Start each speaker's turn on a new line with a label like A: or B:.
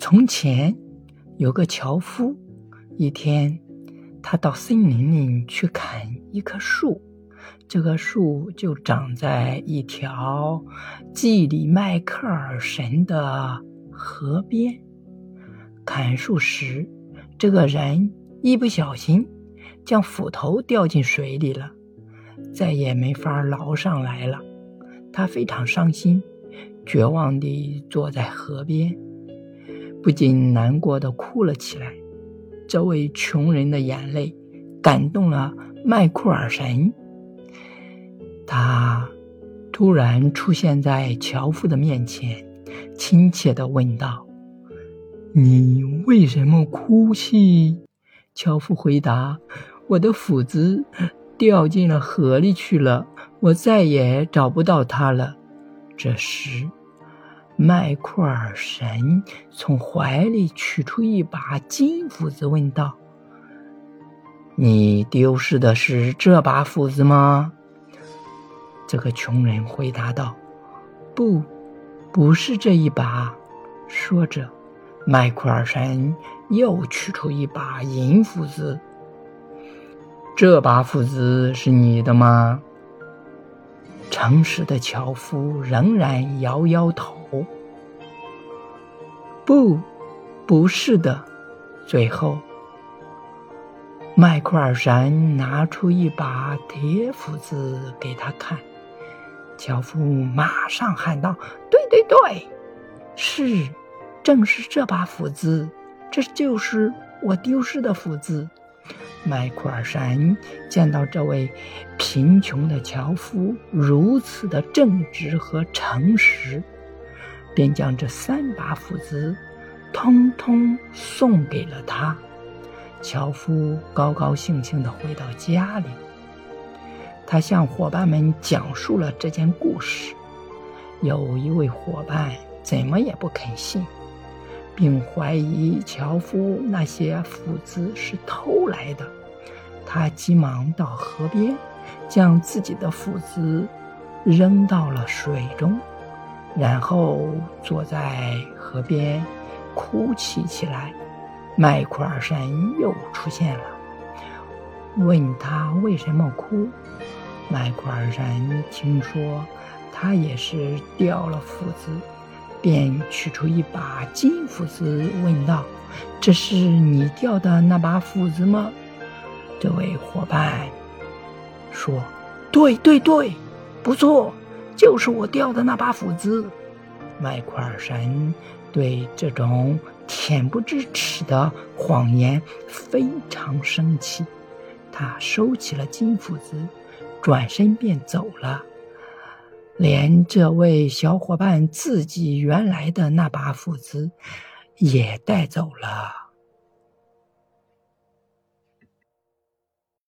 A: 从前有个樵夫，一天，他到森林里去砍一棵树，这棵树就长在一条祭里迈克尔神的河边。砍树时，这个人一不小心将斧头掉进水里了，再也没法捞上来了。他非常伤心，绝望地坐在河边。不禁难过的哭了起来。这位穷人的眼泪感动了麦库尔神，他突然出现在樵夫的面前，亲切的问道：“你为什么哭泣？”樵夫回答：“我的斧子掉进了河里去了，我再也找不到它了。”这时。麦库尔神从怀里取出一把金斧子，问道：“你丢失的是这把斧子吗？”这个穷人回答道：“不，不是这一把。”说着，麦库尔神又取出一把银斧子。“这把斧子是你的吗？”诚实的樵夫仍然摇摇头。不，不是的。最后，麦库尔神拿出一把铁斧子给他看，樵夫马上喊道：“对对对，是，正是这把斧子，这就是我丢失的斧子。”麦库尔山见到这位贫穷的樵夫如此的正直和诚实。便将这三把斧子，通通送给了他。樵夫高高兴兴地回到家里，他向伙伴们讲述了这件故事。有一位伙伴怎么也不肯信，并怀疑樵夫那些斧子是偷来的。他急忙到河边，将自己的斧子扔到了水中。然后坐在河边哭泣起来。麦库尔山又出现了，问他为什么哭。麦库尔山听说他也是掉了斧子，便取出一把金斧子，问道：“这是你掉的那把斧子吗？”这位伙伴说：“对对对，不错。”就是我掉的那把斧子，麦库尔神对这种恬不知耻的谎言非常生气，他收起了金斧子，转身便走了，连这位小伙伴自己原来的那把斧子也带走了。